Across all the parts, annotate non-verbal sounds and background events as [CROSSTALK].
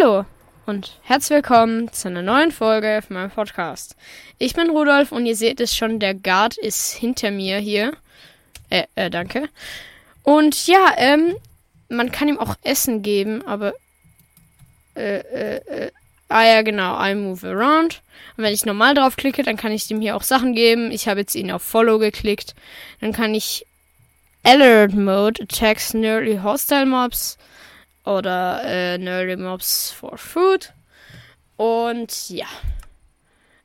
Hallo und herzlich willkommen zu einer neuen Folge von meinem Podcast. Ich bin Rudolf und ihr seht es schon, der Guard ist hinter mir hier. Äh, äh, danke. Und ja, ähm, man kann ihm auch Essen geben, aber äh, äh, äh, ah ja, genau, I move around. Und wenn ich normal draufklicke, dann kann ich ihm hier auch Sachen geben. Ich habe jetzt ihn auf Follow geklickt. Dann kann ich Alert Mode attacks nearly hostile mobs oder äh, Nerdy Mobs for Food. Und ja.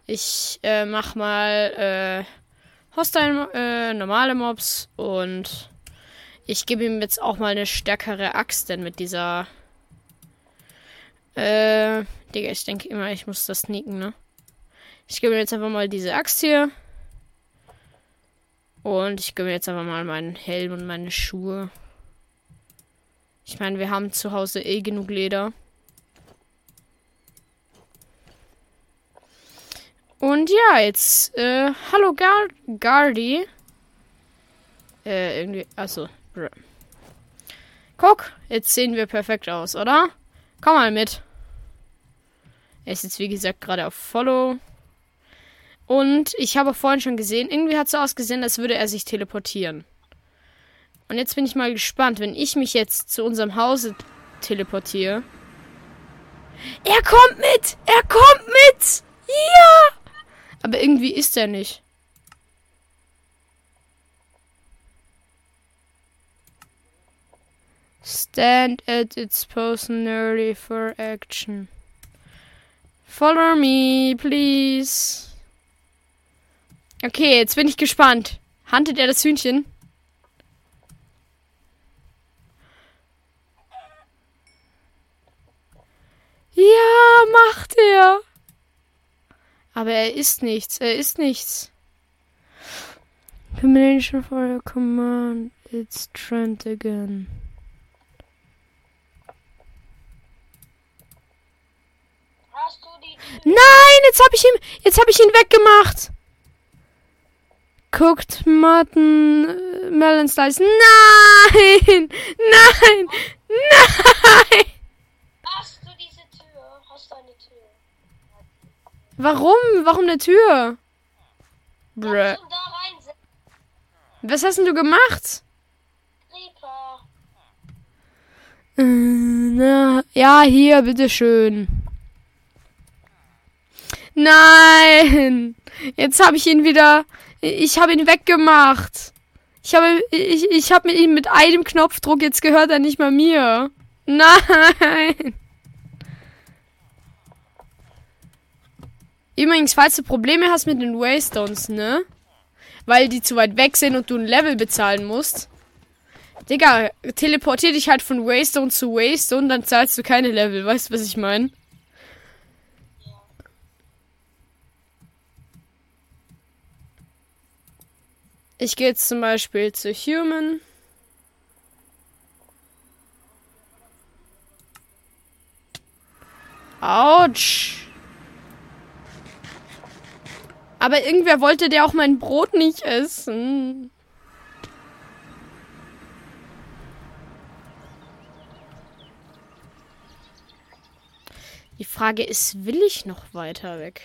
Ich äh, mach mal äh, Hostile, äh, normale Mobs und ich gebe ihm jetzt auch mal eine stärkere Axt, denn mit dieser. Äh, Digga, ich denke immer, ich muss das sneaken, ne? Ich gebe ihm jetzt einfach mal diese Axt hier. Und ich gebe mir jetzt einfach mal meinen Helm und meine Schuhe. Ich meine, wir haben zu Hause eh genug Leder. Und ja, jetzt, äh, hallo Gar Gardi. Äh, irgendwie, achso. Guck, jetzt sehen wir perfekt aus, oder? Komm mal mit. Er ist jetzt, wie gesagt, gerade auf Follow. Und ich habe vorhin schon gesehen, irgendwie hat es so ausgesehen, als würde er sich teleportieren. Und jetzt bin ich mal gespannt, wenn ich mich jetzt zu unserem Hause teleportiere. Er kommt mit! Er kommt mit! Ja! Aber irgendwie ist er nicht. Stand at its post nearly for action. Follow me, please. Okay, jetzt bin ich gespannt. Handelt er das Hühnchen? Ja, macht er. Aber er ist nichts. Er ist nichts. Combination for a command. It's Trent again. Nein, jetzt habe ich ihn, jetzt habe ich ihn weggemacht. Cooked Mutton äh, Melon Slice. [LAUGHS] Nein! Nein! Nein! Warum? Warum eine Tür? Bruh. Was hast denn du gemacht? Äh, na, ja, hier, bitteschön. Nein! Jetzt habe ich ihn wieder. Ich habe ihn weggemacht. Ich habe, ich, ich habe ihn mit einem Knopfdruck. Jetzt gehört er nicht mehr mir. Nein! Übrigens, falls du Probleme hast mit den Waystones, ne? Weil die zu weit weg sind und du ein Level bezahlen musst. Digga, teleportier dich halt von Waystone zu Waystone, dann zahlst du keine Level. Weißt du, was ich meine? Ich gehe jetzt zum Beispiel zu Human. Autsch. Aber irgendwer wollte der auch mein Brot nicht essen. Die Frage ist, will ich noch weiter weg?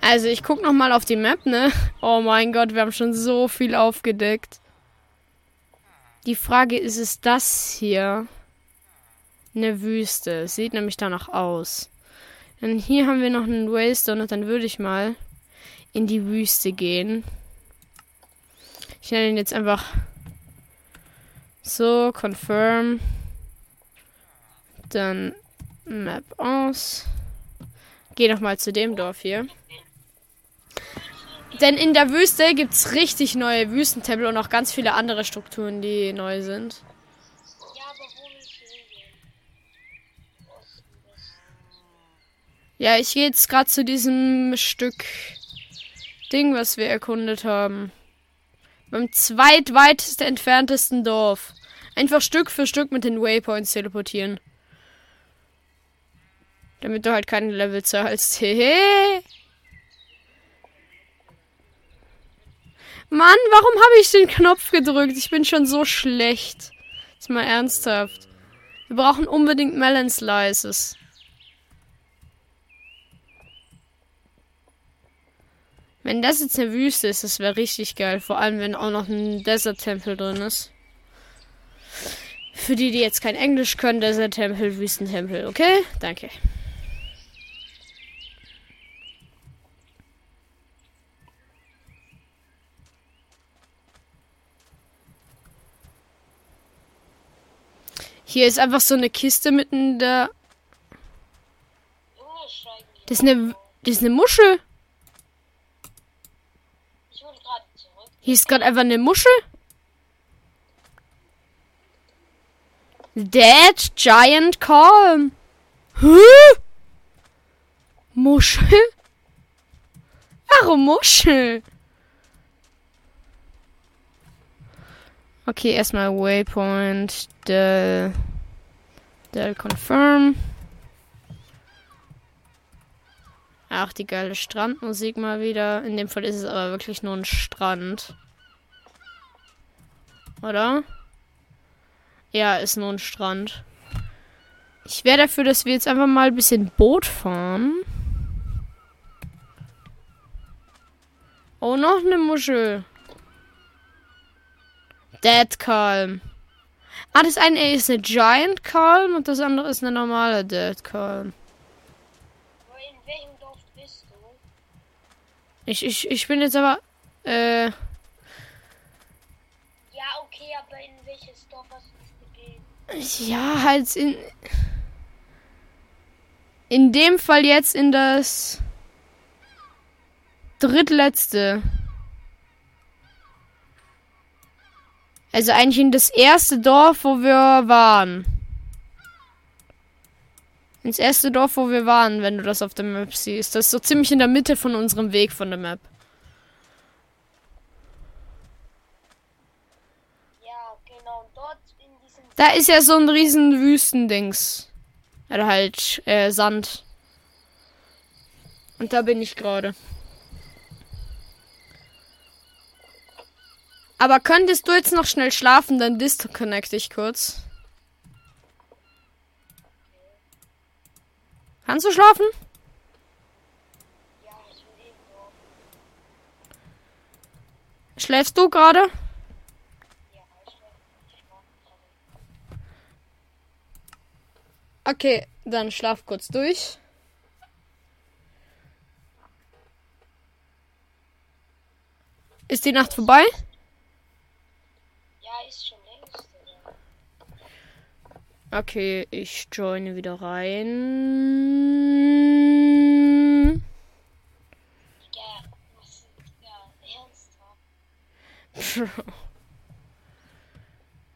Also ich guck noch mal auf die Map, ne? Oh mein Gott, wir haben schon so viel aufgedeckt. Die Frage ist, ist das hier eine Wüste? Sieht nämlich danach aus. Dann hier haben wir noch einen Waystone und dann würde ich mal in die Wüste gehen. Ich nenne ihn jetzt einfach so, confirm. Dann Map aus. Geh noch mal zu dem Dorf hier. Denn in der Wüste gibt es richtig neue Wüstentempel und auch ganz viele andere Strukturen, die neu sind. Ja, ich gehe jetzt gerade zu diesem Stück Ding, was wir erkundet haben. Beim zweitweitest entferntesten Dorf. Einfach Stück für Stück mit den Waypoints teleportieren. Damit du halt keine Level zahlst. [LAUGHS] Hehe. Mann, warum habe ich den Knopf gedrückt? Ich bin schon so schlecht. Ist mal ernsthaft. Wir brauchen unbedingt Melon Slices. Wenn das jetzt eine Wüste ist, das wäre richtig geil. Vor allem, wenn auch noch ein Desert-Tempel drin ist. Für die, die jetzt kein Englisch können, Desert-Tempel, Wüstentempel. Okay? Danke. Hier ist einfach so eine Kiste mitten da. Das ist eine, das ist eine Muschel. Hier ist gerade einfach eine Muschel. Dead Giant Calm. Hä? Muschel? Warum Muschel? Okay, erstmal Waypoint. Del. Del Confirm. Ach, die geile Strandmusik mal wieder. In dem Fall ist es aber wirklich nur ein Strand. Oder? Ja, ist nur ein Strand. Ich wäre dafür, dass wir jetzt einfach mal ein bisschen Boot fahren. Oh, noch eine Muschel. Dead Calm. Ah, das eine ist eine Giant Calm und das andere ist eine normale Dead Calm. In welchem Dorf bist du? Ich, ich, ich bin jetzt aber. Äh. Ja, okay, aber in welches Dorf hast du dich begeben? Ja, halt in. In dem Fall jetzt in das. Drittletzte. Also eigentlich in das erste Dorf, wo wir waren. Ins erste Dorf, wo wir waren, wenn du das auf der Map siehst. Das ist so ziemlich in der Mitte von unserem Weg von der Map. Ja, genau. Dort in diesem. Da ist ja so ein riesen Wüstendings. Oder halt äh, Sand. Und da bin ich gerade. Aber könntest du jetzt noch schnell schlafen, dann disconnect ich kurz. Kannst du schlafen? Schläfst du gerade. Okay, dann schlaf kurz durch. Ist die Nacht vorbei? Ja, ist schon längst. Oder? Okay, ich joine wieder rein. Ja?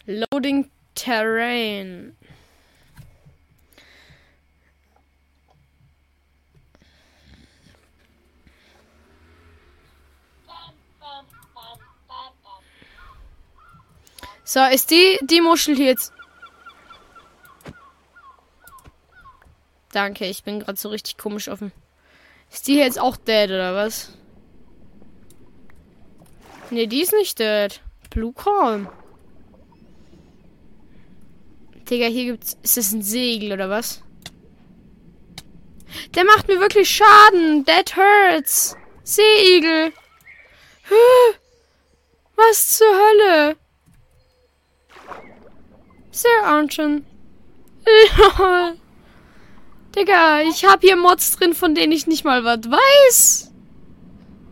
[LAUGHS] Loading Terrain. So, ist die, die Muschel hier jetzt. Danke, ich bin gerade so richtig komisch offen. Ist die jetzt auch dead oder was? Ne, die ist nicht dead. Blue Calm. Digga, hier gibt's. Ist das ein Segel oder was? Der macht mir wirklich Schaden. That hurts. Seeigel. Was zur Hölle? Sehr Arnchen. [LAUGHS] Digga, ich hab hier Mods drin, von denen ich nicht mal was weiß.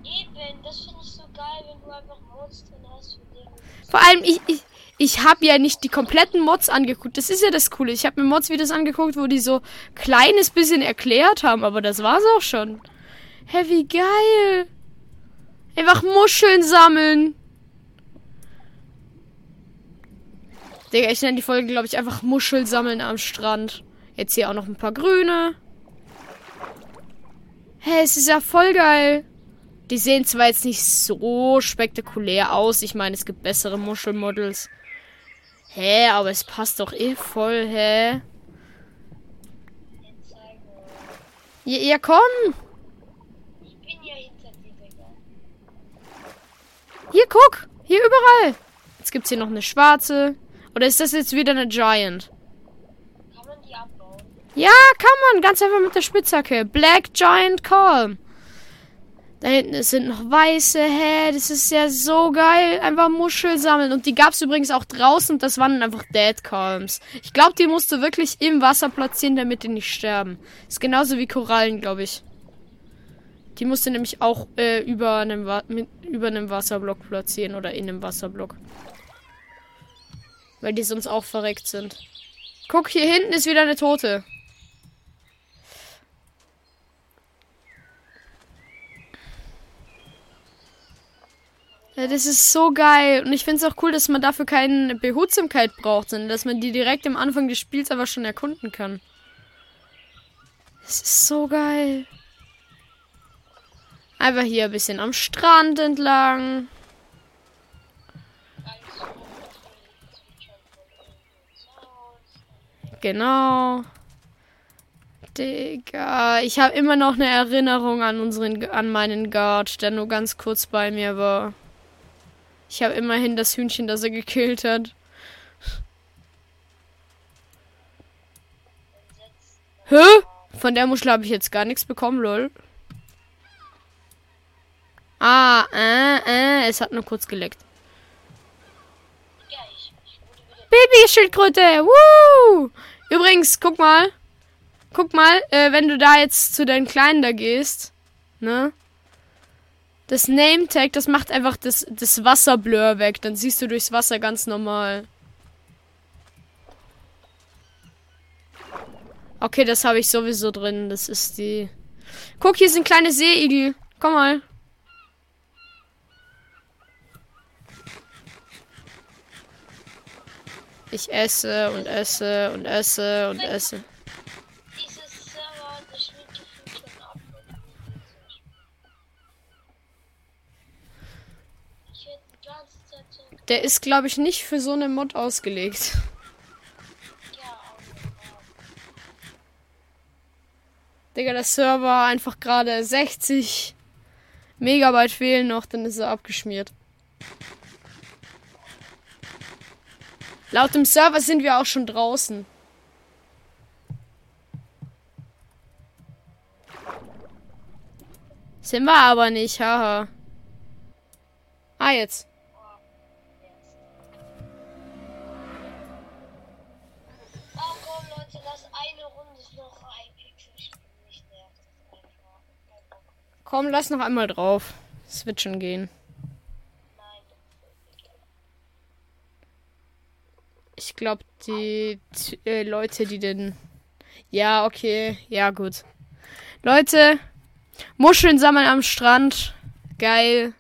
Eben, das finde ich so geil, wenn du einfach Mods drin hast. Vor allem, ich, ich, ich habe ja nicht die kompletten Mods angeguckt. Das ist ja das Coole. Ich habe mir Mods-Videos angeguckt, wo die so kleines bisschen erklärt haben, aber das war's auch schon. Hä, wie geil. Einfach Muscheln sammeln. Digga, ich nenne die Folge, glaube ich, einfach Muscheln sammeln am Strand. Jetzt hier auch noch ein paar grüne. Hä, es ist ja voll geil. Die sehen zwar jetzt nicht so spektakulär aus. Ich meine, es gibt bessere Muschelmodels. Hä, aber es passt doch eh voll, hä? Zeige. Ja, ja komm. Ich bin ja hinter dir, Digga. Hier, guck. Hier überall. Jetzt gibt's hier noch eine schwarze. Oder ist das jetzt wieder eine Giant? Kann man die abbauen? Ja, kann man. Ganz einfach mit der Spitzhacke. Black Giant Calm. Da hinten sind noch weiße. Hä, das ist ja so geil. Einfach Muschel sammeln. Und die gab's übrigens auch draußen. Das waren einfach Dead Calms. Ich glaube, die musst du wirklich im Wasser platzieren, damit die nicht sterben. Ist genauso wie Korallen, glaube ich. Die musst du nämlich auch äh, über, einem mit, über einem Wasserblock platzieren oder in einem Wasserblock. Weil die sonst auch verreckt sind. Guck, hier hinten ist wieder eine Tote. Ja, das ist so geil. Und ich finde es auch cool, dass man dafür keine Behutsamkeit braucht, sondern dass man die direkt am Anfang des Spiels aber schon erkunden kann. Das ist so geil. Einfach hier ein bisschen am Strand entlang. Genau. Digga, ich habe immer noch eine Erinnerung an unseren, an meinen Guard, der nur ganz kurz bei mir war. Ich habe immerhin das Hühnchen, das er gekillt hat. Hä? Von der Muschel habe ich jetzt gar nichts bekommen, lol. Ah, äh, äh, es hat nur kurz geleckt. Babyschildkröte, woo! Übrigens, guck mal. Guck mal, äh, wenn du da jetzt zu deinen Kleinen da gehst, ne? Das Name Tag, das macht einfach das, das Wasserblur weg. Dann siehst du durchs Wasser ganz normal. Okay, das habe ich sowieso drin. Das ist die. Guck, hier sind kleine Seeigel. Komm mal. Ich esse und esse und esse und esse. Der ist, glaube ich, nicht für so eine Mod ausgelegt. [LAUGHS] Digga, der Server einfach gerade 60 Megabyte fehlen noch, dann ist er abgeschmiert. Laut dem Server sind wir auch schon draußen. Sind wir aber nicht, haha. Ah, jetzt. Komm, lass noch einmal drauf. Schon gehen. Ich glaube, die äh, Leute, die den. Ja, okay. Ja, gut. Leute, Muscheln sammeln am Strand. Geil.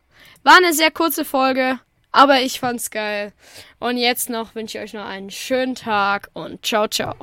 War eine sehr kurze Folge, aber ich fand's geil. Und jetzt noch wünsche ich euch noch einen schönen Tag und ciao, ciao.